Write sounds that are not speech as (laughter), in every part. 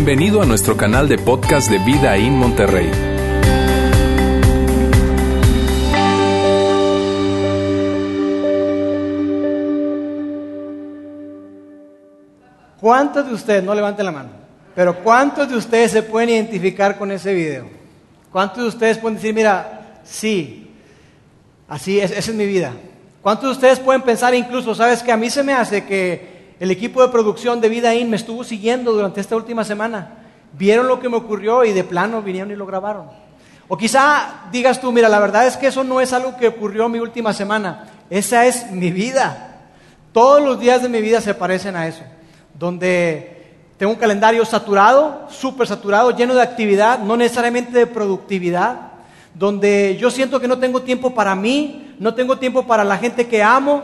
Bienvenido a nuestro canal de podcast de Vida en Monterrey. ¿Cuántos de ustedes, no levanten la mano, pero cuántos de ustedes se pueden identificar con ese video? ¿Cuántos de ustedes pueden decir, mira, sí, así es, esa es mi vida? ¿Cuántos de ustedes pueden pensar incluso, sabes que a mí se me hace que el equipo de producción de Vida In me estuvo siguiendo durante esta última semana? Vieron lo que me ocurrió y de plano vinieron y lo grabaron. O quizá digas tú, mira, la verdad es que eso no es algo que ocurrió mi última semana, esa es mi vida. Todos los días de mi vida se parecen a eso donde tengo un calendario saturado, súper saturado, lleno de actividad, no necesariamente de productividad, donde yo siento que no tengo tiempo para mí, no tengo tiempo para la gente que amo,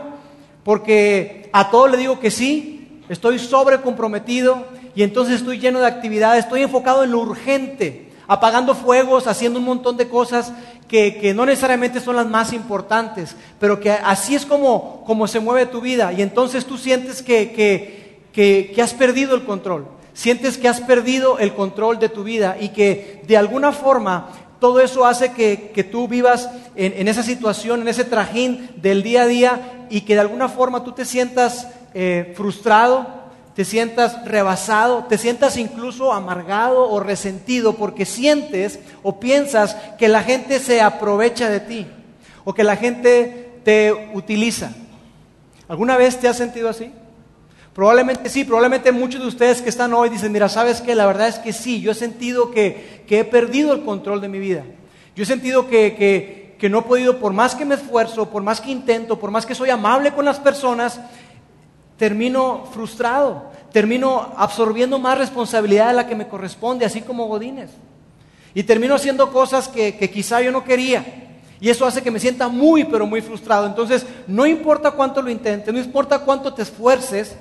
porque a todo le digo que sí, estoy sobrecomprometido y entonces estoy lleno de actividad, estoy enfocado en lo urgente, apagando fuegos, haciendo un montón de cosas que, no necesariamente son las más importantes, pero que así es como, como se mueve tu vida y entonces tú sientes que, que que, has perdido el control. Sientes que has perdido el control de tu vida y que de alguna forma todo eso hace que, tú vivas en, esa situación, en ese trajín del día a día y que de alguna forma tú te sientas eh, frustrado, te sientas rebasado, te sientas incluso amargado o resentido porque sientes o piensas que la gente se aprovecha de ti o que la gente te utiliza. ¿Alguna vez te has sentido así? Probablemente sí, probablemente muchos de ustedes que están hoy dicen, mira, ¿sabes qué? La verdad es que sí, yo he sentido que, he perdido el control de mi vida. Yo he sentido que, que no he podido, por más que me esfuerzo, por más que intento, por más que soy amable con las personas, termino frustrado, termino absorbiendo más responsabilidad de la que me corresponde, así como Godínez. Y termino haciendo cosas que, que quizá yo no quería. Y eso hace que me sienta muy, pero muy frustrado. Entonces, no importa cuánto lo intentes, no importa cuánto te esfuerces,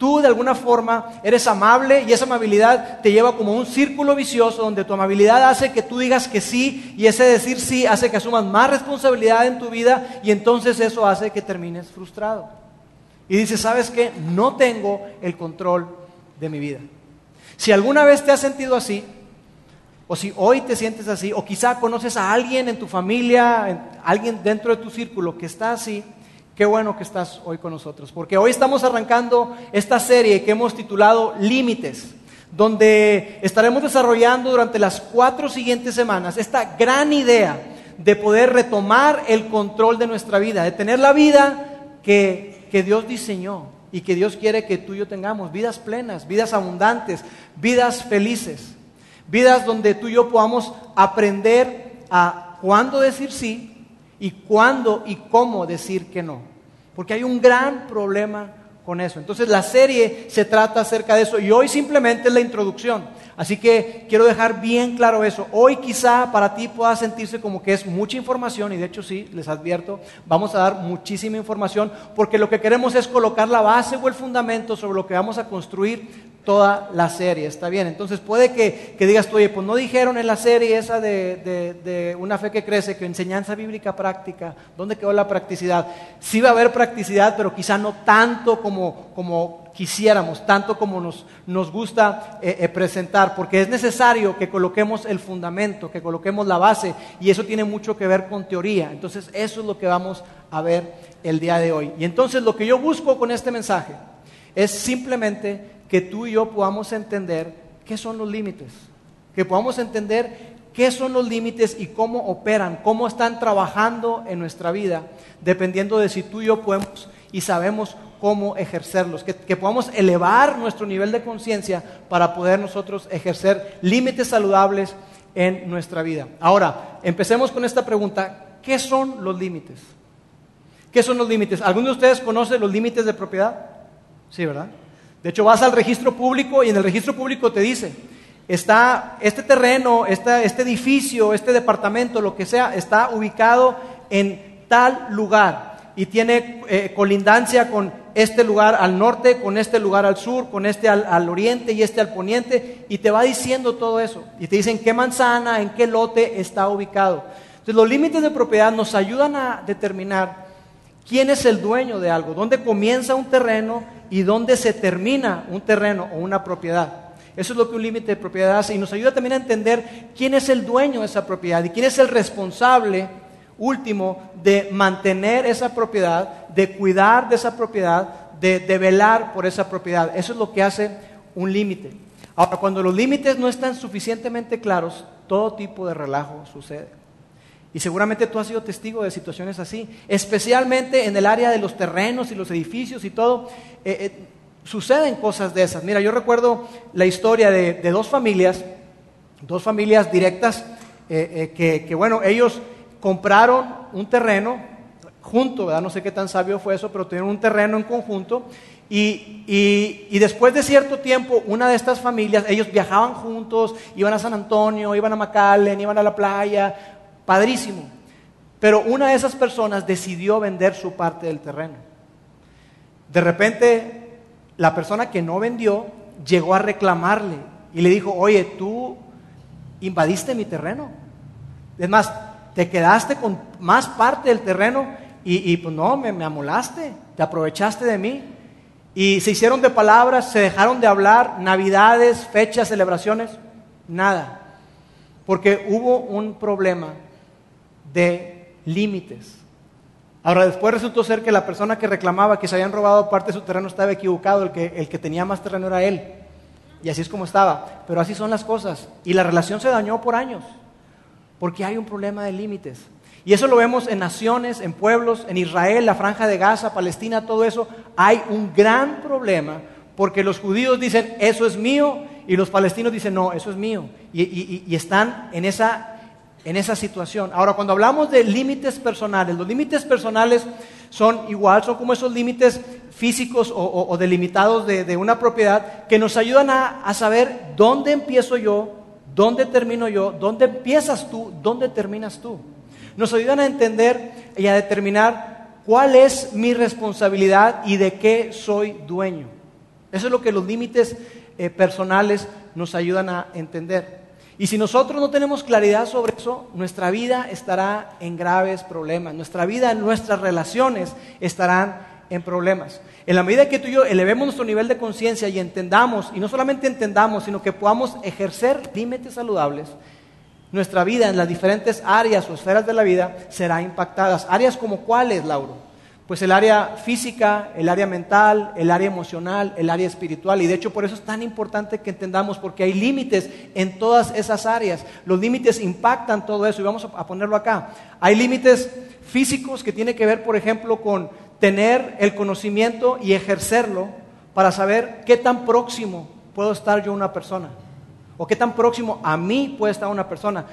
Tú de alguna forma eres amable y esa amabilidad te lleva como un círculo vicioso donde tu amabilidad hace que tú digas que sí y ese decir sí hace que asumas más responsabilidad en tu vida y entonces eso hace que termines frustrado. Y dices, ¿sabes qué? No tengo el control de mi vida. Si alguna vez te has sentido así, o si hoy te sientes así, o quizá conoces a alguien en tu familia, alguien dentro de tu círculo que está así, Qué bueno que estás hoy con nosotros, porque hoy estamos arrancando esta serie que hemos titulado Límites, donde estaremos desarrollando durante las cuatro siguientes semanas esta gran idea de poder retomar el control de nuestra vida, de tener la vida que, que Dios diseñó y que Dios quiere que tú y yo tengamos, vidas plenas, vidas abundantes, vidas felices, vidas donde tú y yo podamos aprender a cuándo decir sí y cuándo y cómo decir que no. Porque hay un gran problema con eso. Entonces la serie se trata acerca de eso y hoy simplemente es la introducción. Así que quiero dejar bien claro eso. Hoy quizá para ti pueda sentirse como que es mucha información y de hecho sí, les advierto, vamos a dar muchísima información porque lo que queremos es colocar la base o el fundamento sobre lo que vamos a construir toda la serie, ¿está bien? Entonces puede que, digas tú, oye, pues no dijeron en la serie esa de, una fe que crece, que enseñanza bíblica práctica, ¿dónde quedó la practicidad? Sí va a haber practicidad, pero quizá no tanto como, como quisiéramos, tanto como nos, gusta eh, eh, presentar, porque es necesario que coloquemos el fundamento, que coloquemos la base, y eso tiene mucho que ver con teoría. Entonces eso es lo que vamos a ver el día de hoy. Y entonces lo que yo busco con este mensaje es simplemente que tú y yo podamos entender qué son los límites, que podamos entender qué son los límites y cómo operan, cómo están trabajando en nuestra vida, dependiendo de si tú y yo podemos y sabemos cómo ejercerlos, que, podamos elevar nuestro nivel de conciencia para poder nosotros ejercer límites saludables en nuestra vida. Ahora, empecemos con esta pregunta, ¿qué son los límites? ¿Qué son los límites? ¿Alguno de ustedes conoce los límites de propiedad? Sí, ¿verdad? De hecho, vas al registro público y en el registro público te dice, está este terreno, este edificio, este departamento, lo que sea, está ubicado en tal lugar y tiene eh, colindancia con este lugar al norte, con este lugar al sur, con este al, al, oriente y este al poniente, y te va diciendo todo eso. Y te dicen qué manzana, en qué lote está ubicado. Entonces los límites de propiedad nos ayudan a determinar quién es el dueño de algo, dónde comienza un terreno y dónde se termina un terreno o una propiedad. Eso es lo que un límite de propiedad hace y nos ayuda también a entender quién es el dueño de esa propiedad y quién es el responsable último de mantener esa propiedad, de cuidar de esa propiedad, de, de velar por esa propiedad. Eso es lo que hace un límite. Ahora, cuando los límites no están suficientemente claros, todo tipo de relajo sucede. Y seguramente tú has sido testigo de situaciones así, especialmente en el área de los terrenos y los edificios y todo. Eh, eh, suceden cosas de esas. Mira, yo recuerdo la historia de, dos familias, dos familias directas, eh, que, bueno, ellos compraron un terreno junto. No sé qué tan sabio fue eso, pero tuvieron un terreno en conjunto. Y, y, después de cierto tiempo, una de estas familias, ellos viajaban juntos, iban a San Antonio, iban a McAllen, iban a la playa, padrísimo. Pero una de esas personas decidió vender su parte del terreno. De repente, la persona que no vendió llegó a reclamarle y le dijo, oye, tú invadiste mi terreno. Es más, te quedaste con más parte del terreno y, pues no, me, me amolaste, te aprovechaste de mí. Y se hicieron de palabras, se dejaron de hablar, navidades, fechas, celebraciones, nada. Porque hubo un problema de límites. Ahora, después resultó ser que la persona que reclamaba que se habían robado parte de su terreno estaba equivocado, el que, el que tenía más terreno era él. Y así es como estaba. Pero así son las cosas. Y la relación se dañó por años, porque hay un problema de límites. Y eso lo vemos en naciones, en pueblos, en Israel, la franja de Gaza, Palestina, todo eso. Hay un gran problema porque los judíos dicen, eso es mío, y los palestinos dicen, no, eso es mío. Y, están en esa, en esa situación. Ahora, cuando hablamos de límites personales, los límites personales son igual, son como esos límites físicos o, delimitados de, una propiedad que nos ayudan a, a saber dónde empiezo yo, dónde termino yo, dónde empiezas tú, dónde terminas tú nos ayudan a entender y a determinar cuál es mi responsabilidad y de qué soy dueño. Eso es lo que los límites eh, personales nos ayudan a entender. Y si nosotros no tenemos claridad sobre eso, nuestra vida estará en graves problemas. Nuestra vida, nuestras relaciones estarán en problemas. En la medida que tú y yo elevemos nuestro nivel de conciencia y entendamos, y no solamente entendamos, sino que podamos ejercer límites saludables, nuestra vida en las diferentes áreas o esferas de la vida será impactadas. Áreas como cuáles, Lauro? Pues el área física, el área mental, el área emocional, el área espiritual. Y de hecho por eso es tan importante que entendamos, porque hay límites en todas esas áreas. Los límites impactan todo eso y vamos a ponerlo acá. Hay límites físicos que tienen que ver, por ejemplo, con tener el conocimiento y ejercerlo para saber qué tan próximo puedo estar yo a una persona o qué tan próximo a mí puede estar una persona.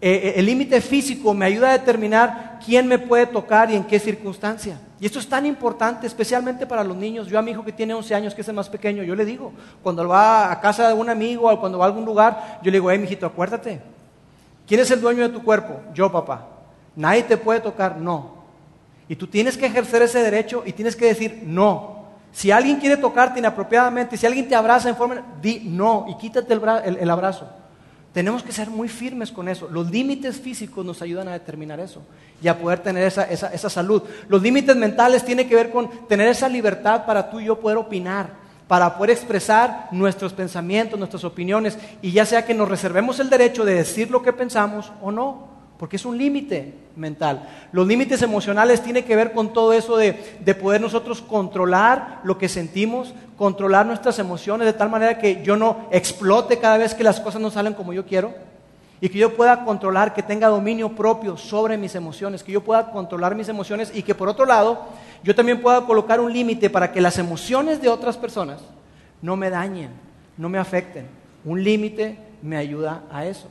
Eh, eh, el límite físico me ayuda a determinar quién me puede tocar y en qué circunstancia. Y esto es tan importante, especialmente para los niños. Yo a mi hijo que tiene 11 años, que es el más pequeño, yo le digo, cuando va a casa de un amigo o cuando va a algún lugar, yo le digo, hey, mijito, acuérdate, ¿quién es el dueño de tu cuerpo? Yo, papá. Nadie te puede tocar, no. Y tú tienes que ejercer ese derecho y tienes que decir no. Si alguien quiere tocarte inapropiadamente, si alguien te abraza en forma, di no y quítate el, abrazo. Tenemos que ser muy firmes con eso. Los límites físicos nos ayudan a determinar eso y a poder tener esa, esa salud. Los límites mentales tienen que ver con tener esa libertad para tú y yo poder opinar, para poder expresar nuestros pensamientos, nuestras opiniones, y ya sea que nos reservemos el derecho de decir lo que pensamos o no porque es un límite mental. Los límites emocionales tienen que ver con todo eso de, poder nosotros controlar lo que sentimos, controlar nuestras emociones de tal manera que yo no explote cada vez que las cosas no salen como yo quiero y que yo pueda controlar, que tenga dominio propio sobre mis emociones, que yo pueda controlar mis emociones y que por otro lado yo también pueda colocar un límite para que las emociones de otras personas no me dañen, no me afecten. Un límite me ayuda a eso.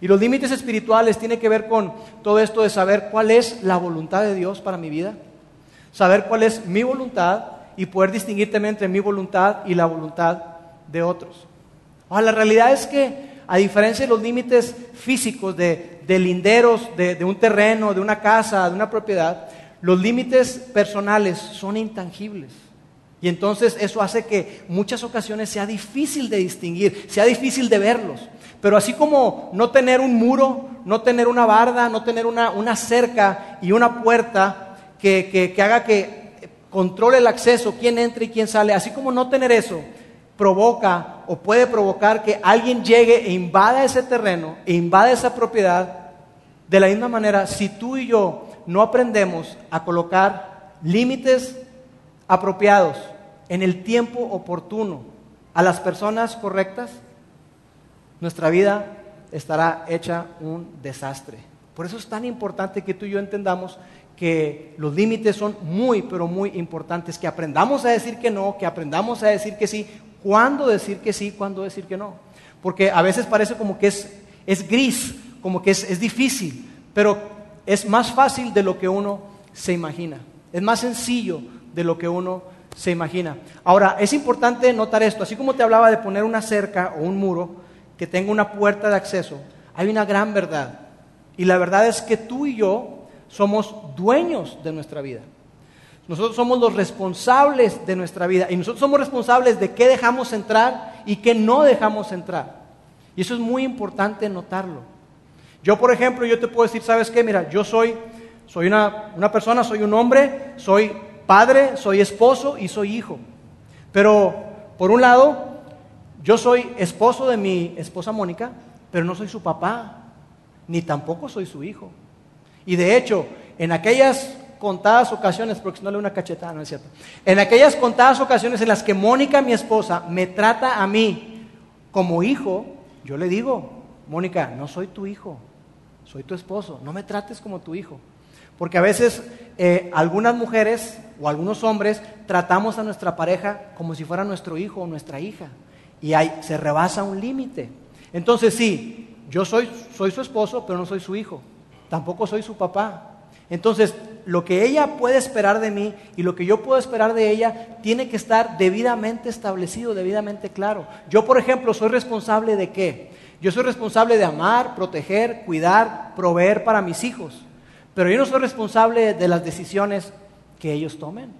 Y los límites espirituales tienen que ver con todo esto de saber cuál es la voluntad de Dios para mi vida, saber cuál es mi voluntad y poder distinguir también entre mi voluntad y la voluntad de otros. Ahora, la realidad es que, a diferencia de los límites físicos de, linderos, de un terreno, de una casa, de una propiedad, los límites personales son intangibles. Y entonces eso hace que muchas ocasiones sea difícil de distinguir, sea difícil de verlos. Pero así como no tener un muro, no tener una barda, no tener una, cerca y una puerta que, haga que controle el acceso, quién entra y quién sale, así como no tener eso, provoca o puede provocar que alguien llegue e invada ese terreno, e invada esa propiedad. De la misma manera, si tú y yo no aprendemos a colocar límites apropiados en el tiempo oportuno a las personas correctas, nuestra vida estará hecha un desastre. Por eso es tan importante que tú y yo entendamos que los límites son muy, pero muy importantes, que aprendamos a decir que no, que aprendamos a decir que sí, cuándo decir que sí, cuándo decir que no. Porque a veces parece como que es, es gris, como que es, es difícil, pero es más fácil de lo que uno se imagina. Es más sencillo de lo que uno se imagina. Ahora, es importante notar esto, así como te hablaba de poner una cerca o un muro que tenga una puerta de acceso, hay una gran verdad. Y la verdad es que tú y yo somos dueños de nuestra vida. Nosotros somos los responsables de nuestra vida y nosotros somos responsables de qué dejamos entrar y qué no dejamos entrar. Y eso es muy importante notarlo. Yo, por ejemplo, yo te puedo decir, ¿sabes qué? Mira, yo soy, soy una, una persona, soy un hombre, soy padre, soy esposo y soy hijo. Pero, por un lado, yo soy esposo de mi esposa Mónica, pero no soy su papá, ni tampoco soy su hijo. Y de hecho, en aquellas contadas ocasiones, porque si no le una cachetada, no es cierto. En aquellas contadas ocasiones en las que Mónica, mi esposa, me trata a mí como hijo, yo le digo, Mónica, no soy tu hijo, soy tu esposo, no me trates como tu hijo. Porque a veces eh, algunas mujeres o algunos hombres tratamos a nuestra pareja como si fuera nuestro hijo o nuestra hija. Y ahí se rebasa un límite. Entonces sí, yo soy, su esposo, pero no soy su hijo. Tampoco soy su papá. Entonces, lo que ella puede esperar de mí y lo que yo puedo esperar de ella tiene que estar debidamente establecido, debidamente claro. Yo, por ejemplo, soy responsable de qué? Yo soy responsable de amar, proteger, cuidar, proveer para mis hijos. Pero yo no soy responsable de las decisiones que ellos tomen.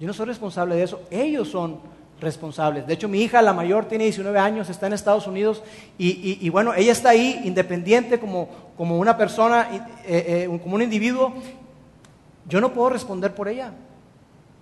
Yo no soy responsable de eso. Ellos son responsables. De hecho, mi hija, la mayor, tiene 19 años, está en Estados Unidos y, bueno, ella está ahí independiente como, una persona, eh, eh, como un individuo. Yo no puedo responder por ella,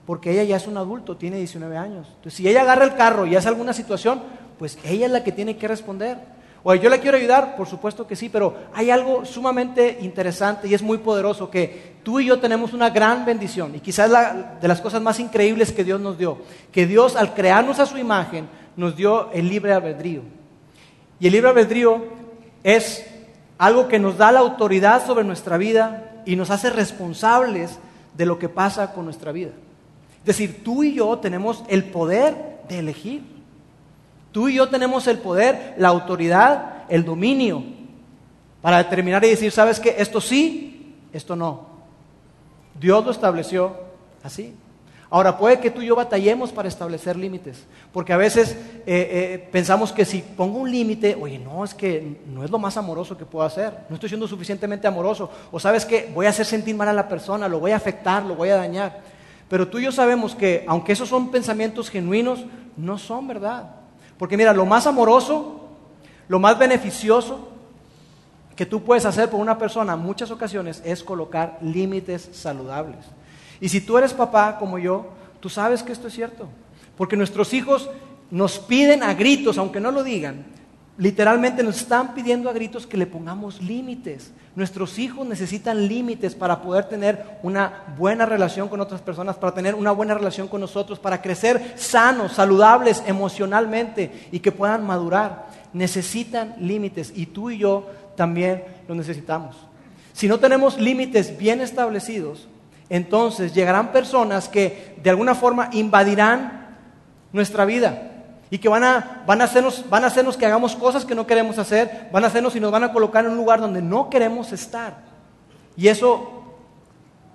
porque ella ya es un adulto, tiene 19 años. Entonces, si ella agarra el carro y hace alguna situación, pues ella es la que tiene que responder. O yo le quiero ayudar, por supuesto que sí, pero hay algo sumamente interesante y es muy poderoso que tú y yo tenemos una gran bendición y quizás la, de las cosas más increíbles que Dios nos dio, que Dios al crearnos a su imagen nos dio el libre albedrío. Y el libre albedrío es algo que nos da la autoridad sobre nuestra vida y nos hace responsables de lo que pasa con nuestra vida. Es decir, tú y yo tenemos el poder de elegir. Tú y yo tenemos el poder, la autoridad, el dominio para determinar y decir, ¿sabes qué? Esto sí, esto no. Dios lo estableció así. Ahora, puede que tú y yo batallemos para establecer límites, porque a veces eh, eh, pensamos que si pongo un límite, oye, no, es que no es lo más amoroso que puedo hacer, no estoy siendo suficientemente amoroso, o sabes que voy a hacer sentir mal a la persona, lo voy a afectar, lo voy a dañar. Pero tú y yo sabemos que, aunque esos son pensamientos genuinos, no son verdad. Porque mira, lo más amoroso, lo más beneficioso que tú puedes hacer por una persona en muchas ocasiones es colocar límites saludables. Y si tú eres papá como yo, tú sabes que esto es cierto. Porque nuestros hijos nos piden a gritos, aunque no lo digan, literalmente nos están pidiendo a gritos que le pongamos límites. Nuestros hijos necesitan límites para poder tener una buena relación con otras personas, para tener una buena relación con nosotros, para crecer sanos, saludables emocionalmente y que puedan madurar. Necesitan límites y tú y yo también los necesitamos. Si no tenemos límites bien establecidos, entonces llegarán personas que de alguna forma invadirán nuestra vida y que van a, van, a hacernos, van a hacernos que hagamos cosas que no queremos hacer, van a hacernos y nos van a colocar en un lugar donde no queremos estar. Y eso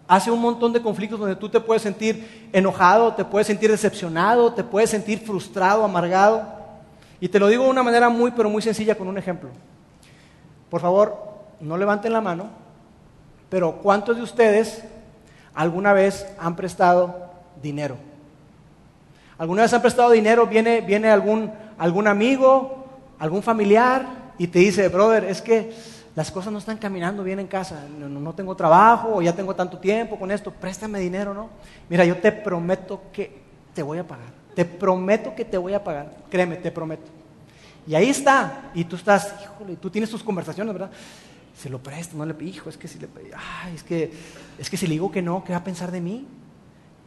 hace un montón de conflictos donde tú te puedes sentir enojado, te puedes sentir decepcionado, te puedes sentir frustrado, amargado. Y te lo digo de una manera muy, pero muy sencilla con un ejemplo. Por favor, no levanten la mano, pero ¿cuántos de ustedes alguna vez han prestado dinero? ¿Alguna vez han prestado dinero? Viene, viene algún, algún amigo, algún familiar y te dice, brother, es que las cosas no están caminando bien en casa, no, tengo trabajo o ya tengo tanto tiempo con esto, préstame dinero, ¿no? Mira, yo te prometo que te voy a pagar. te prometo que te voy a pagar, créeme, te prometo. Y ahí está, y tú estás, híjole, tú tienes tus conversaciones, ¿verdad? Se lo presto, no le hijo, es que si le ay, es que, es que si le digo que no, ¿qué va a pensar de mí?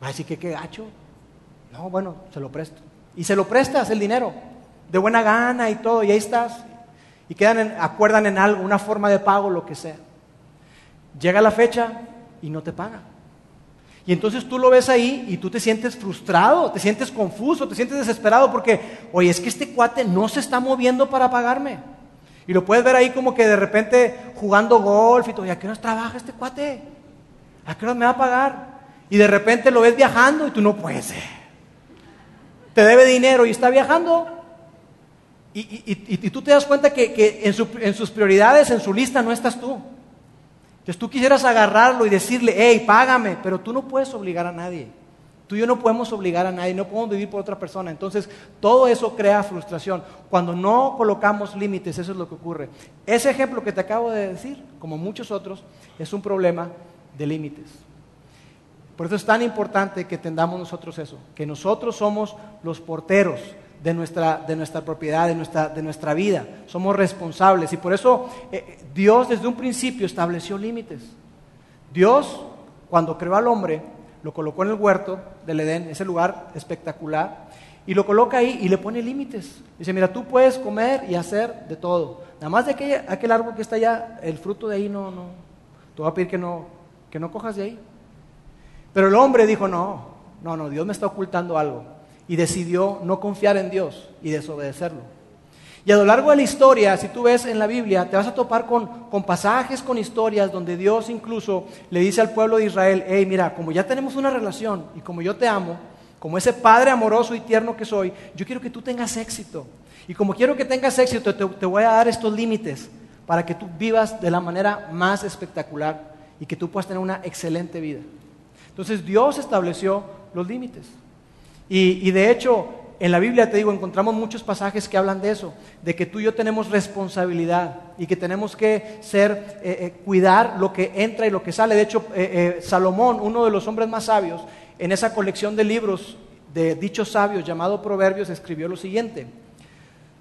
Va a decir que qué gacho. No, bueno, se lo presto. Y se lo prestas el dinero, de buena gana y todo, y ahí estás. Y quedan acuerdan en algo, una forma de pago, lo que sea. Llega la fecha y no te paga. Y entonces tú lo ves ahí y tú te sientes frustrado, te sientes confuso, te sientes desesperado porque, oye, es que este cuate no se está moviendo para pagarme. Y lo puedes ver ahí como que de repente jugando golf y todo, ¿y a qué hora trabaja este cuate? ¿A qué hora me va a pagar? Y de repente lo ves viajando y tú no puedes. Te debe dinero y está viajando. Y, tú te das cuenta que, en, en sus prioridades, en su lista, no estás tú. Entonces tú quisieras agarrarlo y decirle, hey, págame, pero tú no puedes obligar a nadie. Tú y yo no podemos obligar a nadie, no podemos vivir por otra persona. Entonces, todo eso crea frustración. Cuando no colocamos límites, eso es lo que ocurre. Ese ejemplo que te acabo de decir, como muchos otros, es un problema de límites. Por eso es tan importante que entendamos nosotros eso, que nosotros somos los porteros de nuestra, de nuestra propiedad, de nuestra, de nuestra vida. Somos responsables. Y por eso eh, Dios desde un principio estableció límites. Dios, cuando creó al hombre, lo colocó en el huerto del Edén, ese lugar espectacular, y lo coloca ahí y le pone límites. Dice, mira, tú puedes comer y hacer de todo. Nada más de aquel, aquel árbol que está allá, el fruto de ahí no, no. Te voy a pedir que no, que no cojas de ahí. Pero el hombre dijo, no, no, no, Dios me está ocultando algo y decidió no confiar en Dios y desobedecerlo. Y a lo largo de la historia, si tú ves en la Biblia, te vas a topar con, con, pasajes, con historias donde Dios incluso le dice al pueblo de Israel, hey, mira, como ya tenemos una relación y como yo te amo, como ese Padre amoroso y tierno que soy, yo quiero que tú tengas éxito. Y como quiero que tengas éxito, te, te voy a dar estos límites para que tú vivas de la manera más espectacular y que tú puedas tener una excelente vida. Entonces Dios estableció los límites. Y, de hecho, en la Biblia, te digo, encontramos muchos pasajes que hablan de eso, de que tú y yo tenemos responsabilidad y que tenemos que ser, eh, eh, cuidar lo que entra y lo que sale. De hecho, eh, Salomón, uno de los hombres más sabios, en esa colección de libros de dichos sabios llamado Proverbios, escribió lo siguiente.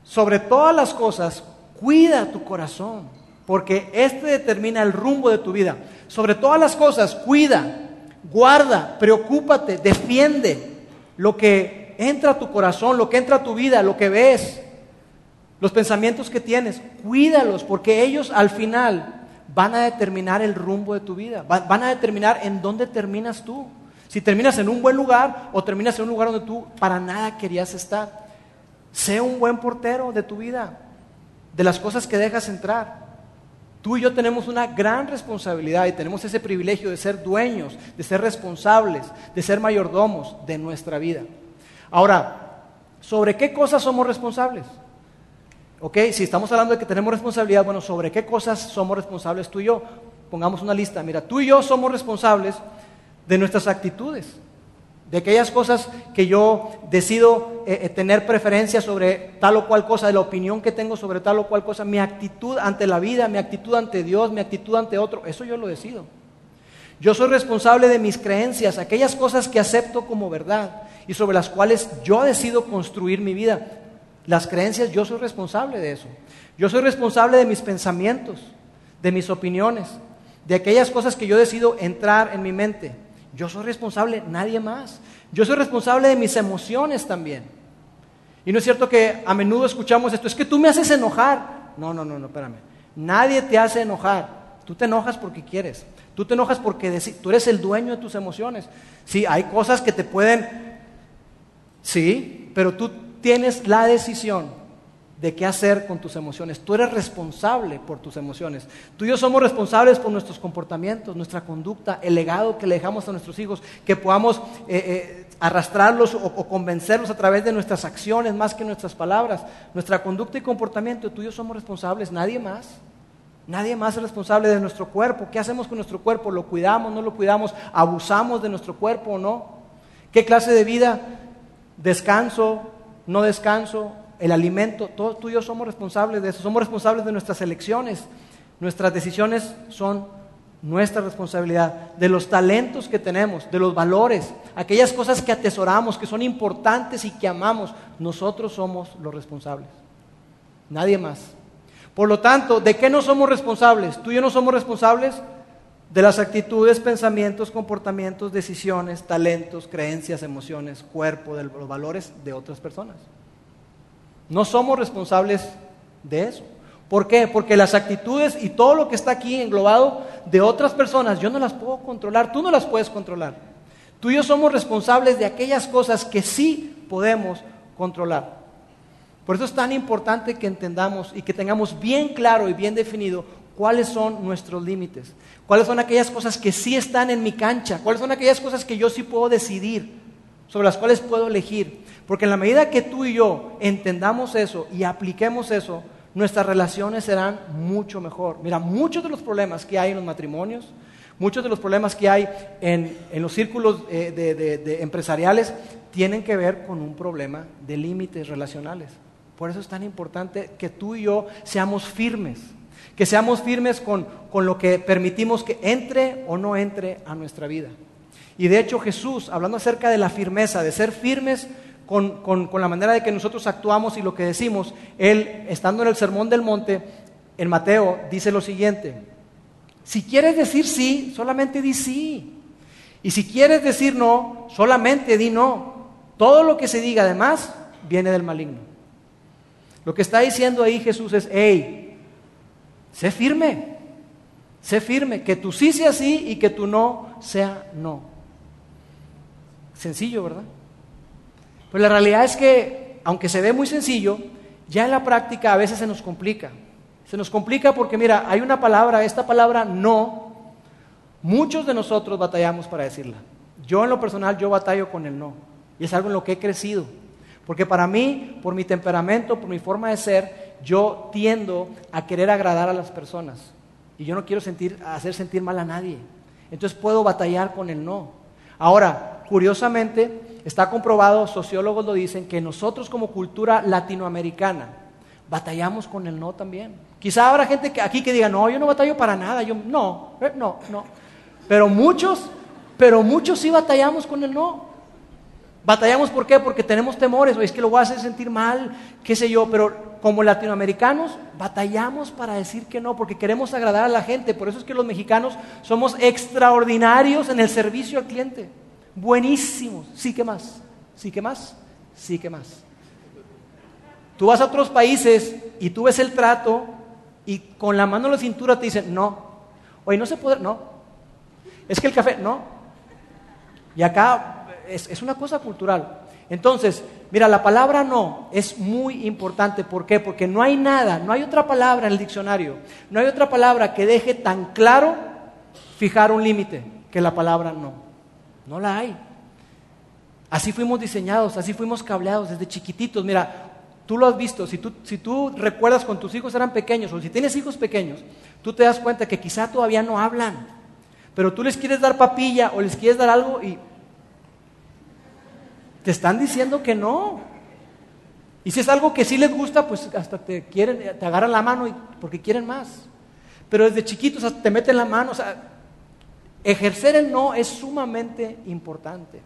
Sobre todas las cosas, cuida tu corazón, porque este determina el rumbo de tu vida. Sobre todas las cosas, cuida, guarda, preocúpate, defiende lo que entra a tu corazón, lo que entra a tu vida, lo que ves, los pensamientos que tienes, cuídalos, porque ellos al final van a determinar el rumbo de tu vida, van a determinar en dónde terminas tú. Si terminas en un buen lugar o terminas en un lugar donde tú para nada querías estar. Sé un buen portero de tu vida, de las cosas que dejas entrar. Tú y yo tenemos una gran responsabilidad y tenemos ese privilegio de ser dueños, de ser responsables, de ser mayordomos de nuestra vida. Ahora, ¿sobre qué cosas somos responsables? ¿Ok? Si estamos hablando de que tenemos responsabilidad, bueno, ¿sobre qué cosas somos responsables tú y yo? Pongamos una lista. Mira, tú y yo somos responsables de nuestras actitudes de aquellas cosas que yo decido eh, eh, tener preferencia sobre tal o cual cosa, de la opinión que tengo sobre tal o cual cosa, mi actitud ante la vida, mi actitud ante Dios, mi actitud ante otro, eso yo lo decido. Yo soy responsable de mis creencias, aquellas cosas que acepto como verdad y sobre las cuales yo decido construir mi vida. Las creencias, yo soy responsable de eso. Yo soy responsable de mis pensamientos, de mis opiniones, de aquellas cosas que yo decido entrar en mi mente. Yo soy responsable, nadie más. Yo soy responsable de mis emociones también. Y no es cierto que a menudo escuchamos esto, es que tú me haces enojar. No, no, no, no, espérame. Nadie te hace enojar. Tú te enojas porque quieres. Tú te enojas porque tú eres el dueño de tus emociones. Sí, hay cosas que te pueden... Sí, pero tú tienes la decisión de qué hacer con tus emociones. Tú eres responsable por tus emociones. Tú y yo somos responsables por nuestros comportamientos, nuestra conducta, el legado que le dejamos a nuestros hijos, que podamos eh, eh, arrastrarlos o, o, convencerlos a través de nuestras acciones más que nuestras palabras. Nuestra conducta y comportamiento, tú y yo somos responsables, nadie más. Nadie más es responsable de nuestro cuerpo. ¿Qué hacemos con nuestro cuerpo? ¿Lo cuidamos? ¿No lo cuidamos? ¿Abusamos de nuestro cuerpo o no? ¿Qué clase de vida? ¿Descanso? ¿No descanso? El alimento, todos tú y yo somos responsables de eso, somos responsables de nuestras elecciones, nuestras decisiones son nuestra responsabilidad, de los talentos que tenemos, de los valores, aquellas cosas que atesoramos, que son importantes y que amamos, nosotros somos los responsables. Nadie más. Por lo tanto, ¿de qué no somos responsables? Tú y yo no somos responsables de las actitudes, pensamientos, comportamientos, decisiones, talentos, creencias, emociones, cuerpo, de los valores de otras personas. No somos responsables de eso. ¿Por qué? Porque las actitudes y todo lo que está aquí englobado de otras personas, yo no las puedo controlar, tú no las puedes controlar. Tú y yo somos responsables de aquellas cosas que sí podemos controlar. Por eso es tan importante que entendamos y que tengamos bien claro y bien definido cuáles son nuestros límites, cuáles son aquellas cosas que sí están en mi cancha, cuáles son aquellas cosas que yo sí puedo decidir, sobre las cuales puedo elegir. Porque en la medida que tú y yo entendamos eso y apliquemos eso, nuestras relaciones serán mucho mejor. Mira, muchos de los problemas que hay en los matrimonios, muchos de los problemas que hay en, los círculos eh, de, empresariales tienen que ver con un problema de límites relacionales. Por eso es tan importante que tú y yo seamos firmes, que seamos firmes con, con lo que permitimos que entre o no entre a nuestra vida. Y de hecho Jesús, hablando acerca de la firmeza, de ser firmes con, la manera de que nosotros actuamos y lo que decimos, él, estando en el Sermón del Monte, en Mateo, dice lo siguiente, si quieres decir sí, solamente di sí. Y si quieres decir no, solamente di no. Todo lo que se diga además viene del maligno. Lo que está diciendo ahí Jesús es, hey, sé firme, sé firme, que tu sí sea sí y que tu no sea no. Sencillo, ¿verdad? Pero la realidad es que, aunque se ve muy sencillo, ya en la práctica a veces se nos complica. Se nos complica porque, mira, hay una palabra, esta palabra no, muchos de nosotros batallamos para decirla. Yo en lo personal, yo batallo con el no. Y es algo en lo que he crecido. Porque para mí, por mi temperamento, por mi forma de ser, yo tiendo a querer agradar a las personas. Y yo no quiero sentir, hacer sentir mal a nadie. Entonces puedo batallar con el no. Ahora, curiosamente, está comprobado, sociólogos lo dicen, que nosotros como cultura latinoamericana batallamos con el no también. Quizá habrá gente aquí que diga, no, yo no batallo para nada, yo no, eh, no, no. Pero muchos, pero muchos sí batallamos con el no. Batallamos ¿por qué? Porque tenemos temores, o es que lo voy a hacer sentir mal, qué sé yo, pero como latinoamericanos batallamos para decir que no, porque queremos agradar a la gente, por eso es que los mexicanos somos extraordinarios en el servicio al cliente buenísimos. Sí, que más? Sí, que más? Sí, que más? Tú vas a otros países y tú ves el trato y con la mano en la cintura te dicen, no. Oye, no se puede, no. Es que el café, no. Y acá es, es una cosa cultural. Entonces, mira, la palabra no es muy importante. ¿Por qué? Porque no hay nada, no hay otra palabra en el diccionario, no hay otra palabra que deje tan claro fijar un límite que la palabra no. No la hay. Así fuimos diseñados, así fuimos cableados desde chiquititos. Mira, tú lo has visto, si tú, si tú recuerdas cuando tus hijos eran pequeños o si tienes hijos pequeños, tú te das cuenta que quizá todavía no hablan, pero tú les quieres dar papilla o les quieres dar algo y te están diciendo que no. Y si es algo que sí les gusta, pues hasta te quieren, te agarran la mano porque quieren más. Pero desde chiquitos hasta te meten la mano, o sea, Ejercer el no es sumamente importante.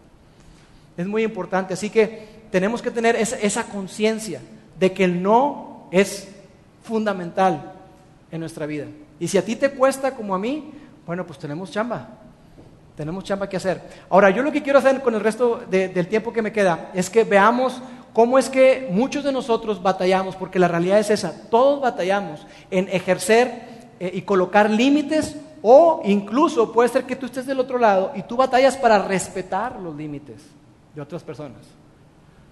Es muy importante. Así que tenemos que tener esa, conciencia de que el no es fundamental en nuestra vida. Y si a ti te cuesta como a mí, bueno, pues tenemos chamba. Tenemos chamba que hacer. Ahora, yo lo que quiero hacer con el resto del tiempo que me queda es que veamos cómo es que muchos de nosotros batallamos, porque la realidad es esa, todos batallamos en ejercer eh, y colocar límites o incluso puede ser que tú estés del otro lado y tú batallas para respetar los límites de otras personas.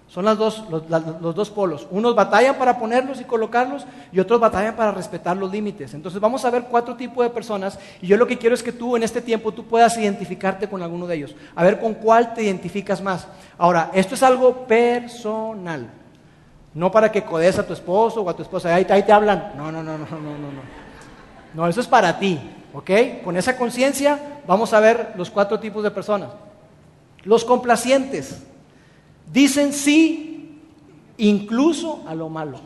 Son las dos, los, los, dos polos. Unos batallan para ponerlos y colocarlos y otros batallan para respetar los límites. Entonces vamos a ver cuatro tipos de personas y yo lo que quiero es que tú en este tiempo tú puedas identificarte con alguno de ellos. A ver con cuál te identificas más. Ahora, esto es algo personal. No para que codes a tu esposo o a tu esposa. Ahí, ahí te hablan. No, no, no, no, no, no. No, no eso es para ti. ¿Ok? Con esa conciencia vamos a ver los cuatro tipos de personas. Los complacientes dicen sí incluso a lo malo.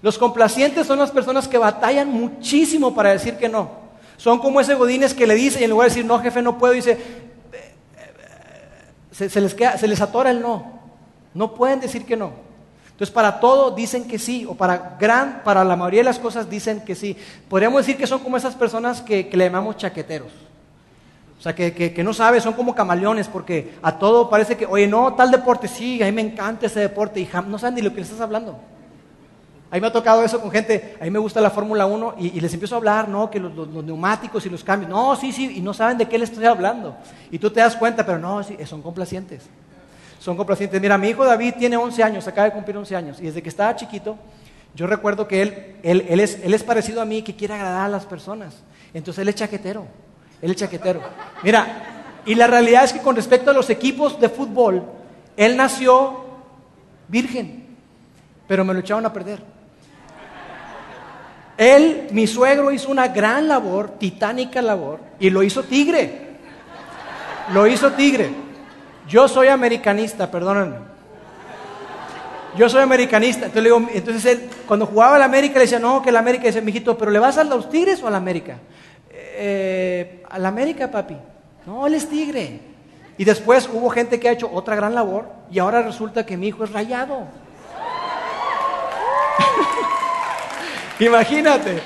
Los complacientes son las personas que batallan muchísimo para decir que no. Son como ese godines que le dice y en lugar de decir, no, jefe, no puedo, dice, se, se les, queda, se les atora el no. No pueden decir que no. Entonces, para todo dicen que sí, o para, gran, para la mayoría de las cosas dicen que sí. Podríamos decir que son como esas personas que, que le llamamos chaqueteros. O sea, que, que, que no sabe, son como camaleones, porque a todo parece que, oye, no, tal deporte, sí, a mí me encanta ese deporte, y no saben ni lo que le estás hablando. A mí me ha tocado eso con gente, a mí me gusta la Fórmula 1 y, les empiezo a hablar, ¿no? Que los, los, los, neumáticos y los cambios, no, sí, sí, y no saben de qué les estoy hablando. Y tú te das cuenta, pero no, sí, son complacientes. Son complacientes. Mira, mi hijo David tiene 11 años, acaba de cumplir 11 años, y desde que estaba chiquito, yo recuerdo que él, él, él, es, es parecido a mí, que quiere agradar a las personas. Entonces él es chaquetero, él es chaquetero. Mira, y la realidad es que con respecto a los equipos de fútbol, él nació virgen, pero me lo echaron a perder. Él, mi suegro, hizo una gran labor, titánica labor, y lo hizo tigre. Lo hizo tigre. Yo soy americanista, perdónenme. Yo soy americanista. Entonces, le digo, entonces él, cuando jugaba a la América, le decía, no, que la América, dice, mijito, ¿pero le vas a los tigres o a la América? Eh, a la América, papi. No, él es tigre. Y después hubo gente que ha hecho otra gran labor, y ahora resulta que mi hijo es rayado. (laughs) Imagínate.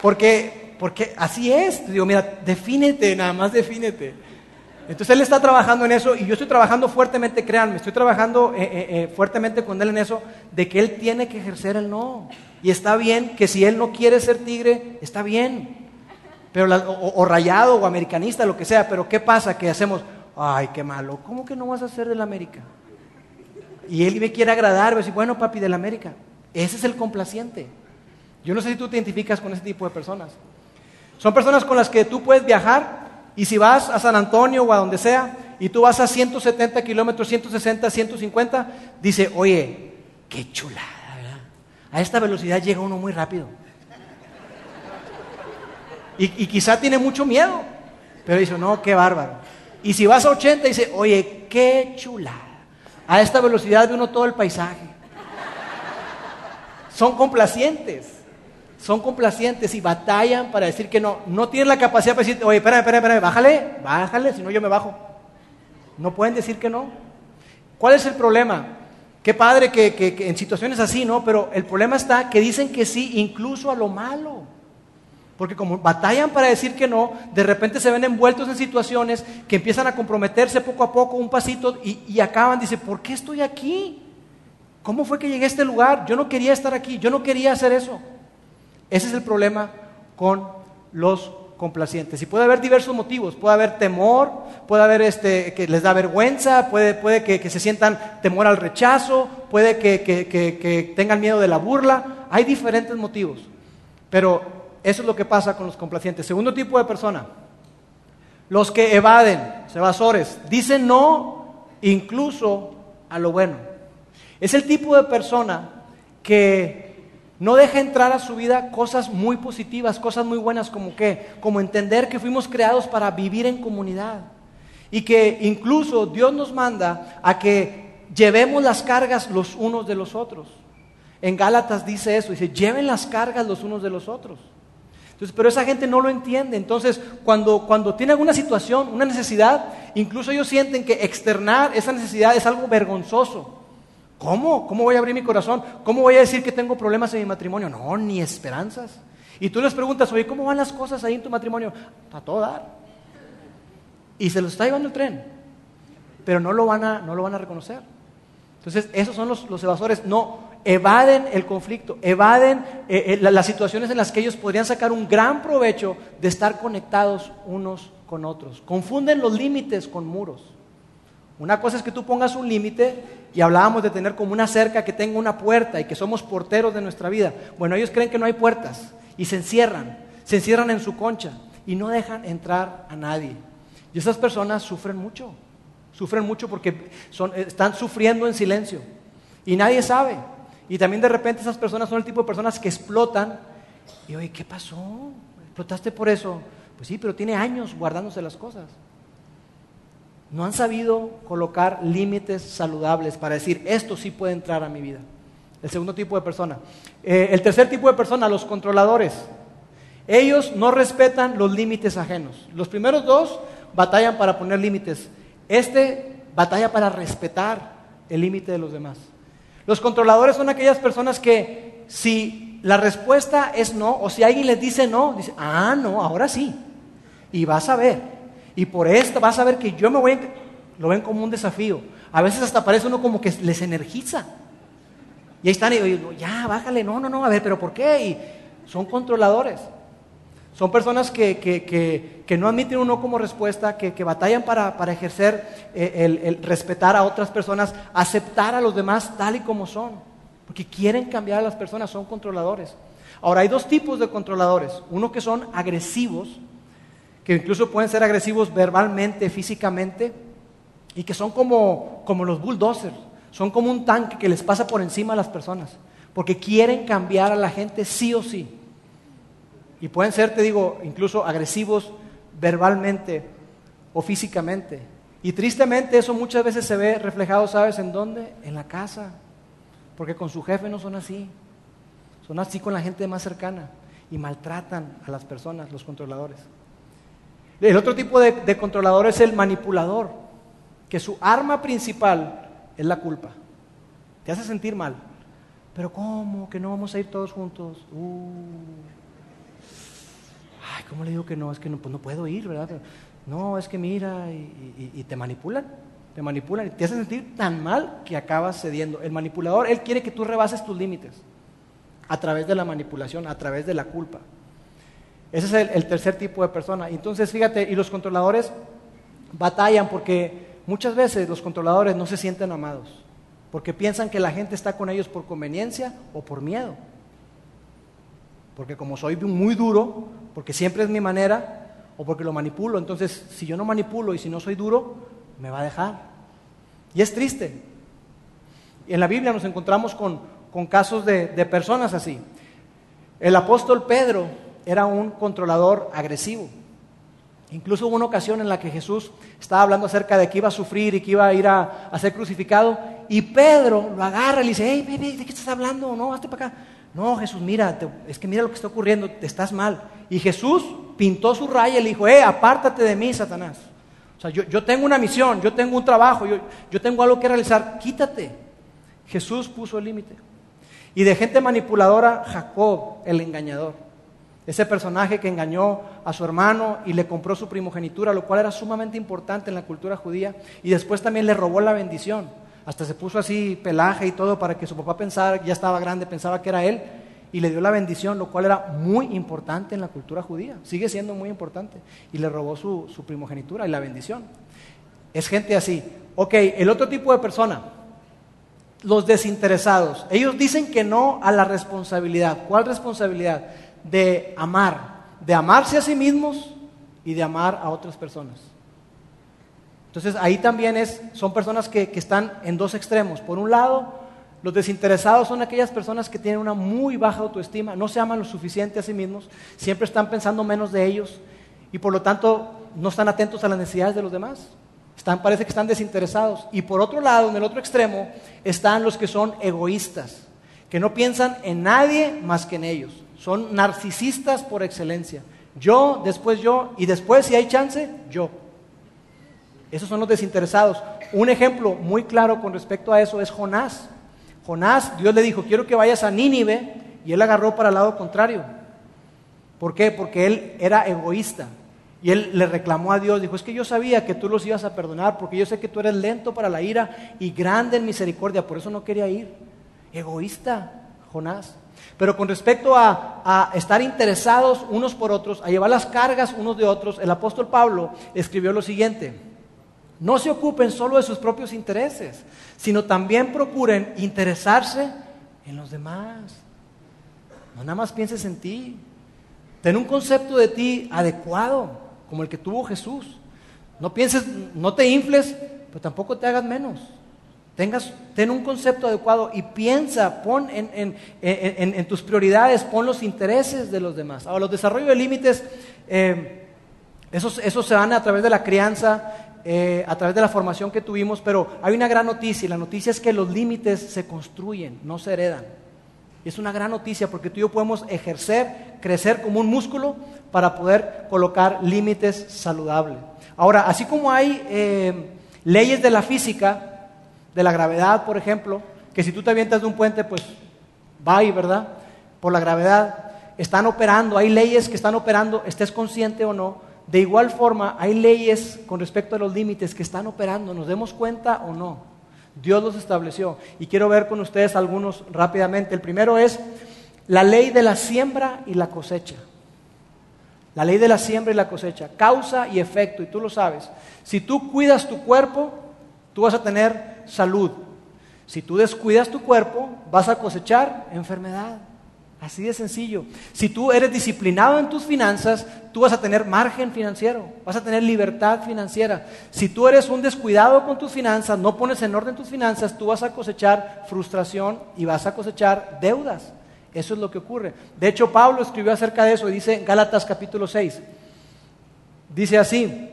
Porque, porque así es. Digo, mira, defínete, nada más defínete. Entonces él está trabajando en eso y yo estoy trabajando fuertemente, créanme, estoy trabajando eh, eh, eh, fuertemente con él en eso, de que él tiene que ejercer el no. Y está bien que si él no quiere ser tigre, está bien. Pero la, o, rayado o americanista, lo que sea, pero ¿qué pasa? Que hacemos, ay, qué malo, ¿cómo que no vas a ser del América? Y él me quiere agradar, decir, bueno, papi, del América. Ese es el complaciente. Yo no sé si tú te identificas con ese tipo de personas. Son personas con las que tú puedes viajar y si vas a San Antonio o a donde sea y tú vas a 170 kilómetros, 160, 150, dice, oye, qué chulada, ¿verdad? A esta velocidad llega uno muy rápido. Y, y quizá tiene mucho miedo, pero dice, no, qué bárbaro. Y si vas a 80, dice, oye, qué chulada. A esta velocidad ve uno todo el paisaje. Son complacientes son complacientes y batallan para decir que no. No tienen la capacidad para decir, oye, espérame, espérame, espérame, bájale, bájale, si no yo me bajo. No pueden decir que no. ¿Cuál es el problema? Qué padre que, que, en situaciones así, ¿no? Pero el problema está que dicen que sí, incluso a lo malo. Porque como batallan para decir que no, de repente se ven envueltos en situaciones que empiezan a comprometerse poco a poco, un pasito, y, y acaban, dice, ¿por qué estoy aquí? ¿Cómo fue que llegué a este lugar? Yo no quería estar aquí, yo no quería hacer eso. Ese es el problema con los complacientes. Y puede haber diversos motivos. Puede haber temor, puede haber este, que les da vergüenza, puede, que, se sientan temor al rechazo, puede que, que tengan miedo de la burla. Hay diferentes motivos. Pero eso es lo que pasa con los complacientes. Segundo tipo de persona. Los que evaden, evasores, dicen no incluso a lo bueno. Es el tipo de persona que no deja entrar a su vida cosas muy positivas, cosas muy buenas como que, como entender que fuimos creados para vivir en comunidad y que incluso Dios nos manda a que llevemos las cargas los unos de los otros. En Gálatas dice eso, dice, lleven las cargas los unos de los otros. Entonces, pero esa gente no lo entiende. Entonces, cuando, cuando tiene alguna situación, una necesidad, incluso ellos sienten que externar esa necesidad es algo vergonzoso. ¿Cómo? ¿Cómo voy a abrir mi corazón? ¿Cómo voy a decir que tengo problemas en mi matrimonio? No, ni esperanzas. Y tú les preguntas, oye, ¿cómo van las cosas ahí en tu matrimonio? A todo dar. Y se los está llevando el tren. Pero no lo van a, no lo van a reconocer. Entonces, esos son los, los evasores. No, evaden el conflicto, evaden eh, eh, las situaciones en las que ellos podrían sacar un gran provecho de estar conectados unos con otros. Confunden los límites con muros. Una cosa es que tú pongas un límite y hablábamos de tener como una cerca que tenga una puerta y que somos porteros de nuestra vida. Bueno, ellos creen que no hay puertas y se encierran, se encierran en su concha y no dejan entrar a nadie. Y esas personas sufren mucho, sufren mucho porque están sufriendo en silencio y nadie sabe. Y también de repente esas personas son el tipo de personas que explotan y oye, ¿qué pasó? ¿Explotaste por eso? Pues sí, pero tiene años guardándose las cosas no han sabido colocar límites saludables para decir, esto sí puede entrar a mi vida. El segundo tipo de persona. Eh, el tercer tipo de persona, los controladores. Ellos no respetan los límites ajenos. Los primeros dos batallan para poner límites. Este batalla para respetar el límite de los demás. Los controladores son aquellas personas que si la respuesta es no, o si alguien les dice no, dice, ah, no, ahora sí. Y vas a ver. Y por esto vas a ver que yo me voy. Lo ven como un desafío. A veces hasta parece uno como que les energiza. Y ahí están y digo, ya, bájale, no, no, no, a ver, pero ¿por qué? Y son controladores. Son personas que, no admiten un no como respuesta, que, batallan para, ejercer eh, el, respetar a otras personas, aceptar a los demás tal y como son, porque quieren cambiar a las personas, son controladores. Ahora, hay dos tipos de controladores. Uno que son agresivos, que incluso pueden ser agresivos verbalmente, físicamente, y que son como, como los bulldozers, son como un tanque que les pasa por encima a las personas, porque quieren cambiar a la gente sí o sí. Y pueden ser, te digo, incluso agresivos verbalmente o físicamente. Y tristemente eso muchas veces se ve reflejado, ¿sabes en dónde? En la casa. Porque con su jefe no son así. Son así con la gente más cercana. Y maltratan a las personas, los controladores. El otro tipo de, controlador es el manipulador, que su arma principal es la culpa. Te hace sentir mal. Pero ¿cómo? Que no vamos a ir todos juntos. Uh. Ay, ¿cómo le digo que no? Es que no, pues puedo ir, ¿verdad? No, es que mira, y, te manipulan, te manipulan y te hacen sentir tan mal que acabas cediendo. El manipulador, él quiere que tú rebases tus límites a través de la manipulación, a través de la culpa. Ese es el, tercer tipo de persona. Entonces, fíjate, y los controladores batallan porque muchas veces los controladores no se sienten amados, porque piensan que la gente está con ellos por conveniencia o por miedo. Porque como soy muy duro, porque siempre es mi manera, o porque lo manipulo, entonces si yo no manipulo y si no soy duro, me va a dejar. Y es triste. En la Biblia nos encontramos con, casos de, de personas así. El apóstol Pedro era un controlador agresivo. Incluso hubo una ocasión en la que Jesús estaba hablando acerca de que iba a sufrir y que iba a ir a, ser crucificado. Y Pedro lo agarra y le dice, hey, ¿de qué estás hablando? No, hazte para acá. No, Jesús, mira, es que mira lo que está ocurriendo, te estás mal. Y Jesús pintó su raya y le dijo, eh, apártate de mí, Satanás. O sea, yo, tengo una misión, yo tengo un trabajo, yo, yo tengo algo que realizar, quítate. Jesús puso el límite. Y de gente manipuladora, Jacob, el engañador. Ese personaje que engañó a su hermano y le compró su primogenitura, lo cual era sumamente importante en la cultura judía, y después también le robó la bendición. Hasta se puso así pelaje y todo para que su papá pensara, ya estaba grande, pensaba que era él, y le dio la bendición, lo cual era muy importante en la cultura judía, sigue siendo muy importante, y le robó su, primogenitura y la bendición. Es gente así. Ok, el otro tipo de persona, los desinteresados. Ellos dicen que no a la responsabilidad. ¿Cuál responsabilidad? De amar, de amarse a sí mismos y de amar a otras personas. Entonces ahí también es, son personas que, están en dos extremos. Por un lado, los desinteresados son aquellas personas que tienen una muy baja autoestima, no se aman lo suficiente a sí mismos, siempre están pensando menos de ellos y por lo tanto no están atentos a las necesidades de los demás. Están, parece que están desinteresados. Y por otro lado, en el otro extremo, están los que son egoístas, que no piensan en nadie más que en ellos. Son narcisistas por excelencia. Yo, después yo, y después, si hay chance, yo. Esos son los desinteresados. Un ejemplo muy claro con respecto a eso es Jonás. Jonás, Dios le dijo, quiero que vayas a Nínive, y él agarró para el lado contrario. ¿Por qué? Porque él era egoísta. Y él le reclamó a Dios, dijo, es que yo sabía que tú los ibas a perdonar, porque yo sé que tú eres lento para la ira y grande en misericordia, por eso no quería ir. Egoísta, Jonás. Pero con respecto a, estar interesados unos por otros, a llevar las cargas unos de otros, el apóstol Pablo escribió lo siguiente. No se ocupen solo de sus propios intereses, sino también procuren interesarse en los demás. No nada más pienses en ti. Ten un concepto de ti adecuado, como el que tuvo Jesús. No pienses, no te infles, pero tampoco te hagas menos. Tengas, ten un concepto adecuado y piensa, pon en, tus prioridades, pon los intereses de los demás. Ahora, los desarrollos de límites, eh, esos, se dan a través de la crianza, eh, a través de la formación que tuvimos, pero hay una gran noticia y la noticia es que los límites se construyen, no se heredan. Y es una gran noticia porque tú y yo podemos ejercer, crecer como un músculo para poder colocar límites saludables. Ahora, así como hay eh, leyes de la física, de la gravedad, por ejemplo, que si tú te avientas de un puente, pues va ahí, ¿verdad? Por la gravedad, están operando, hay leyes que están operando, estés consciente o no. De igual forma, hay leyes con respecto a los límites que están operando, nos demos cuenta o no. Dios los estableció. Y quiero ver con ustedes algunos rápidamente. El primero es la ley de la siembra y la cosecha. La ley de la siembra y la cosecha, causa y efecto, y tú lo sabes. Si tú cuidas tu cuerpo, tú vas a tener salud. Si tú descuidas tu cuerpo, vas a cosechar enfermedad. Así de sencillo. Si tú eres disciplinado en tus finanzas, tú vas a tener margen financiero, vas a tener libertad financiera. Si tú eres un descuidado con tus finanzas, no pones en orden tus finanzas, tú vas a cosechar frustración y vas a cosechar deudas. Eso es lo que ocurre. De hecho, Pablo escribió acerca de eso y dice en Gálatas capítulo 6. Dice así,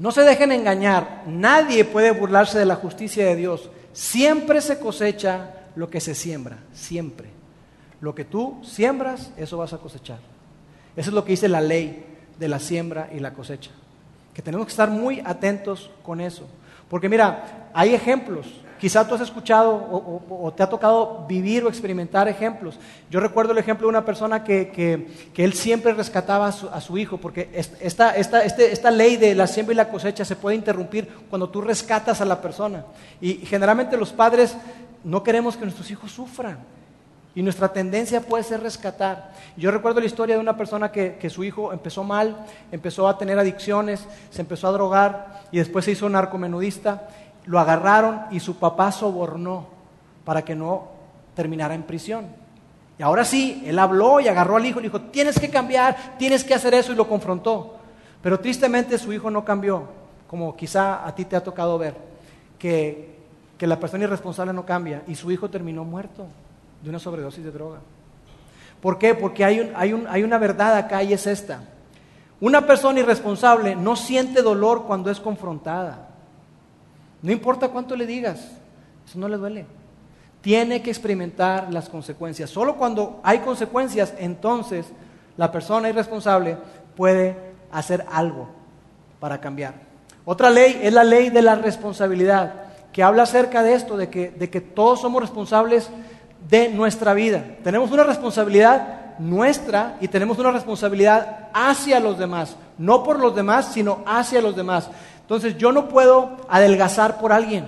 no se dejen engañar, nadie puede burlarse de la justicia de Dios. Siempre se cosecha lo que se siembra, siempre. Lo que tú siembras, eso vas a cosechar. Eso es lo que dice la ley de la siembra y la cosecha. Que tenemos que estar muy atentos con eso. Porque mira, hay ejemplos. Quizá tú has escuchado o, te ha tocado vivir o experimentar ejemplos. Yo recuerdo el ejemplo de una persona que, él siempre rescataba a su, hijo, porque esta, esta, este, esta ley de la siembra y la cosecha se puede interrumpir cuando tú rescatas a la persona. Y generalmente los padres no queremos que nuestros hijos sufran. Y nuestra tendencia puede ser rescatar. Yo recuerdo la historia de una persona que, su hijo empezó mal, empezó a tener adicciones, se empezó a drogar y después se hizo narcomenudista. Lo agarraron y su papá sobornó para que no terminara en prisión. Y ahora sí, él habló y agarró al hijo y le dijo, tienes que cambiar, tienes que hacer eso y lo confrontó. Pero tristemente su hijo no cambió, como quizá a ti te ha tocado ver, que, que la persona irresponsable no cambia y su hijo terminó muerto de una sobredosis de droga. ¿Por qué? Porque hay, hay, una verdad acá y es esta. Una persona irresponsable no siente dolor cuando es confrontada. No importa cuánto le digas, eso no le duele. Tiene que experimentar las consecuencias. Solo cuando hay consecuencias, entonces la persona irresponsable puede hacer algo para cambiar. Otra ley es la ley de la responsabilidad, que habla acerca de esto, de que, de que todos somos responsables de nuestra vida. Tenemos una responsabilidad nuestra y tenemos una responsabilidad hacia los demás, no por los demás, sino hacia los demás. Entonces yo no puedo adelgazar por alguien.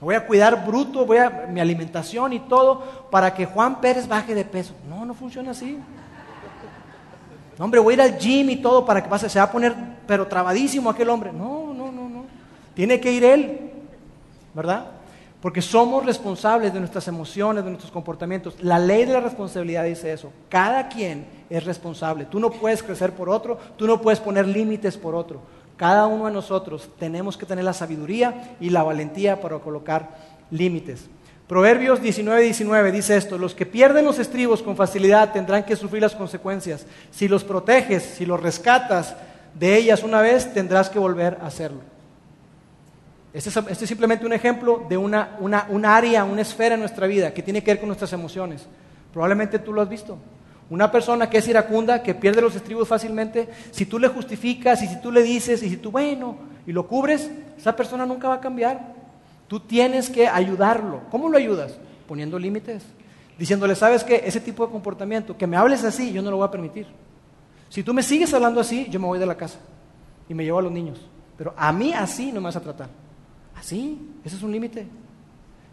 voy a cuidar bruto, voy a mi alimentación y todo para que Juan Pérez baje de peso. No, no funciona así. Hombre, voy a ir al gym y todo para que pase, se va a poner pero trabadísimo aquel hombre. No, no, no, no. Tiene que ir él, ¿verdad? Porque somos responsables de nuestras emociones, de nuestros comportamientos. La ley de la responsabilidad dice eso. Cada quien es responsable. Tú no puedes crecer por otro, tú no puedes poner límites por otro. Cada uno de nosotros tenemos que tener la sabiduría y la valentía para colocar límites. Proverbios 19, 19 dice esto, los que pierden los estribos con facilidad tendrán que sufrir las consecuencias. Si los proteges, si los rescatas de ellas una vez, tendrás que volver a hacerlo. Este, este es, simplemente un ejemplo de una, una, área, una esfera en nuestra vida que tiene que ver con nuestras emociones. Probablemente tú lo has visto. Una persona que es iracunda, que pierde los estribos fácilmente, si tú le justificas y si tú le dices y si tú, bueno, y lo cubres, esa persona nunca va a cambiar. Tú tienes que ayudarlo. ¿Cómo lo ayudas? Poniendo límites. Diciéndole, ¿sabes qué? Ese tipo de comportamiento, que me hables así, yo no lo voy a permitir. Si tú me sigues hablando así, yo me voy de la casa y me llevo a los niños. Pero a mí así no me vas a tratar. Así, ese es un límite.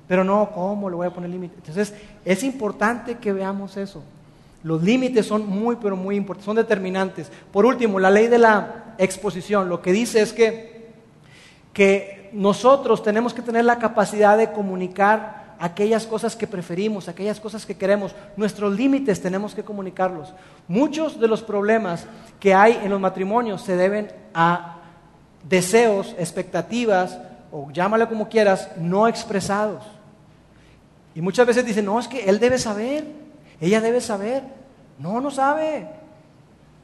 Pero no, ¿cómo le voy a poner límite? Entonces, es importante que veamos eso. Los límites son muy, pero muy importantes, son determinantes. Por último, la ley de la exposición, lo que dice es que, que nosotros tenemos que tener la capacidad de comunicar aquellas cosas que preferimos, aquellas cosas que queremos. Nuestros límites tenemos que comunicarlos. Muchos de los problemas que hay en los matrimonios se deben a deseos, expectativas, o llámale como quieras, no expresados. Y muchas veces dicen, no, es que él debe saber, ella debe saber. No, no sabe.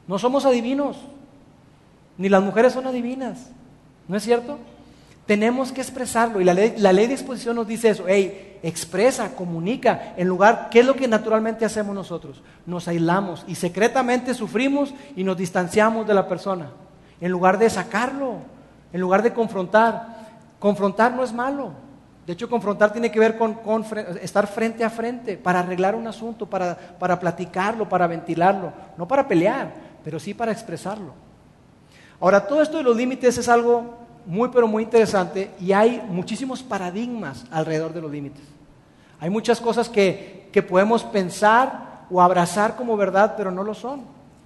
No somos adivinos. Ni las mujeres son adivinas. ¿No es cierto? Tenemos que expresarlo. Y la ley, la ley de exposición nos dice eso. Hey, expresa, comunica, en lugar, ¿qué es lo que naturalmente hacemos nosotros? Nos aislamos y secretamente sufrimos y nos distanciamos de la persona, en lugar de sacarlo, en lugar de confrontar. Confrontar no es malo. De hecho, confrontar tiene que ver con, estar frente a frente para arreglar un asunto, para, platicarlo, para ventilarlo, no para pelear, pero sí para expresarlo. Ahora, todo esto de los límites es algo muy, pero muy interesante y hay muchísimos paradigmas alrededor de los límites. Hay muchas cosas que, que podemos pensar o abrazar como verdad, pero no lo son.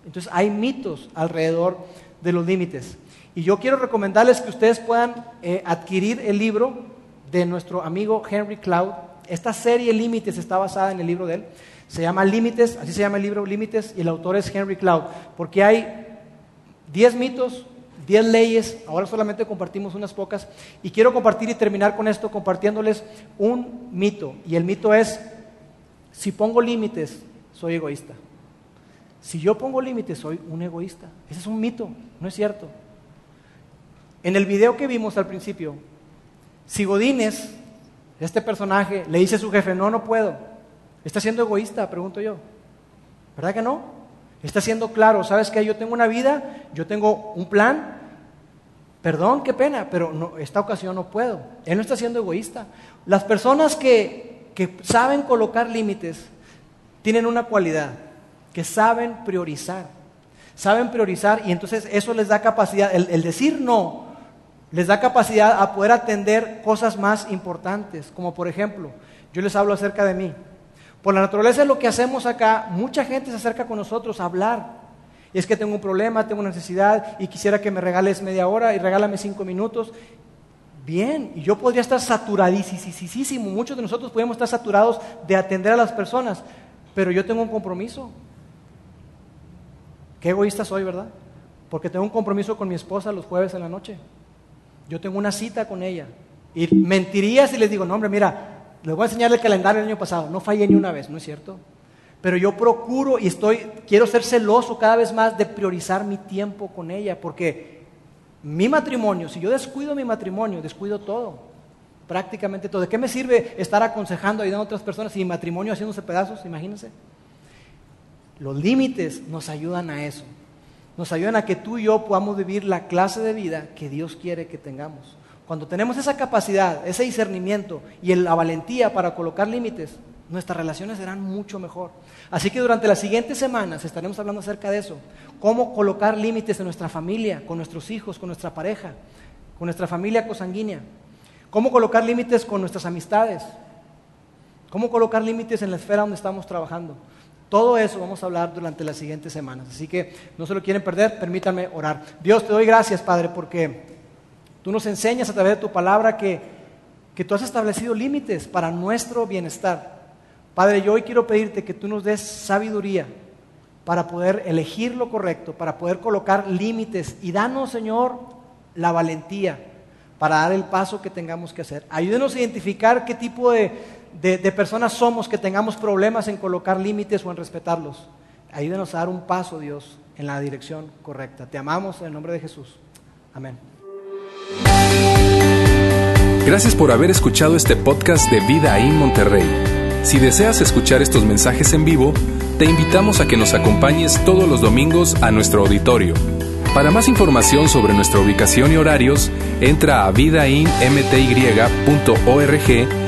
Entonces, hay mitos alrededor de los límites. Y yo quiero recomendarles que ustedes puedan eh, adquirir el libro de nuestro amigo Henry Cloud. Esta serie Límites está basada en el libro de él. Se llama Límites, así se llama el libro Límites, y el autor es Henry Cloud, porque hay 10 mitos, 10 leyes, ahora solamente compartimos unas pocas, y quiero compartir y terminar con esto compartiéndoles un mito, y el mito es, si pongo límites, soy egoísta. Si yo pongo límites, soy un egoísta. Ese es un mito, no es cierto. En el video que vimos al principio, si Godínez, este personaje, le dice a su jefe, no, no puedo, está siendo egoísta, pregunto yo. ¿Verdad que no? Está siendo claro, ¿sabes qué? Yo tengo una vida, yo tengo un plan, perdón, qué pena, pero no, esta ocasión no puedo. Él no está siendo egoísta. Las personas que, que saben colocar límites tienen una cualidad, que saben priorizar. Saben priorizar y entonces eso les da capacidad, el decir no les da capacidad a poder atender cosas más importantes, como por ejemplo, yo les hablo acerca de mí. Por la naturaleza de lo que hacemos acá, mucha gente se acerca con nosotros a hablar. Y es que tengo un problema, tengo una necesidad y quisiera que me regales media hora y regálame cinco minutos. Bien, y yo podría estar saturadísimo, muchos de nosotros podemos estar saturados de atender a las personas, pero yo tengo un compromiso. Qué egoísta soy, ¿verdad? Porque tengo un compromiso con mi esposa los jueves en la noche. Yo tengo una cita con ella. Y mentiría si les digo, no, hombre, mira, les voy a enseñar el calendario del año pasado. No fallé ni una vez, ¿no es cierto? Pero yo procuro y estoy, quiero ser celoso cada vez más de priorizar mi tiempo con ella, porque mi matrimonio, si yo descuido mi matrimonio, descuido todo, prácticamente todo. ¿De qué me sirve estar aconsejando, ayudando a otras personas y mi matrimonio haciéndose pedazos? Imagínense. Los límites nos ayudan a eso nos ayudan a que tú y yo podamos vivir la clase de vida que Dios quiere que tengamos. Cuando tenemos esa capacidad, ese discernimiento y la valentía para colocar límites, nuestras relaciones serán mucho mejor. Así que durante las siguientes semanas estaremos hablando acerca de eso. Cómo colocar límites en nuestra familia, con nuestros hijos, con nuestra pareja, con nuestra familia cosanguínea. Cómo colocar límites con nuestras amistades. Cómo colocar límites en la esfera donde estamos trabajando. Todo eso vamos a hablar durante las siguientes semanas. Así que no se lo quieren perder, permítanme orar. Dios, te doy gracias, Padre, porque tú nos enseñas a través de tu palabra que, que tú has establecido límites para nuestro bienestar. Padre, yo hoy quiero pedirte que tú nos des sabiduría para poder elegir lo correcto, para poder colocar límites y danos, Señor, la valentía para dar el paso que tengamos que hacer. Ayúdenos a identificar qué tipo de, de, personas somos que tengamos problemas en colocar límites o en respetarlos. Ayúdenos a dar un paso, Dios, en la dirección correcta. Te amamos en el nombre de Jesús. Amén. Gracias por haber escuchado este podcast de Vida en Monterrey. Si deseas escuchar estos mensajes en vivo, te invitamos a que nos acompañes todos los domingos a nuestro auditorio. Para más información sobre nuestra ubicación y horarios, entra a vidainmty.org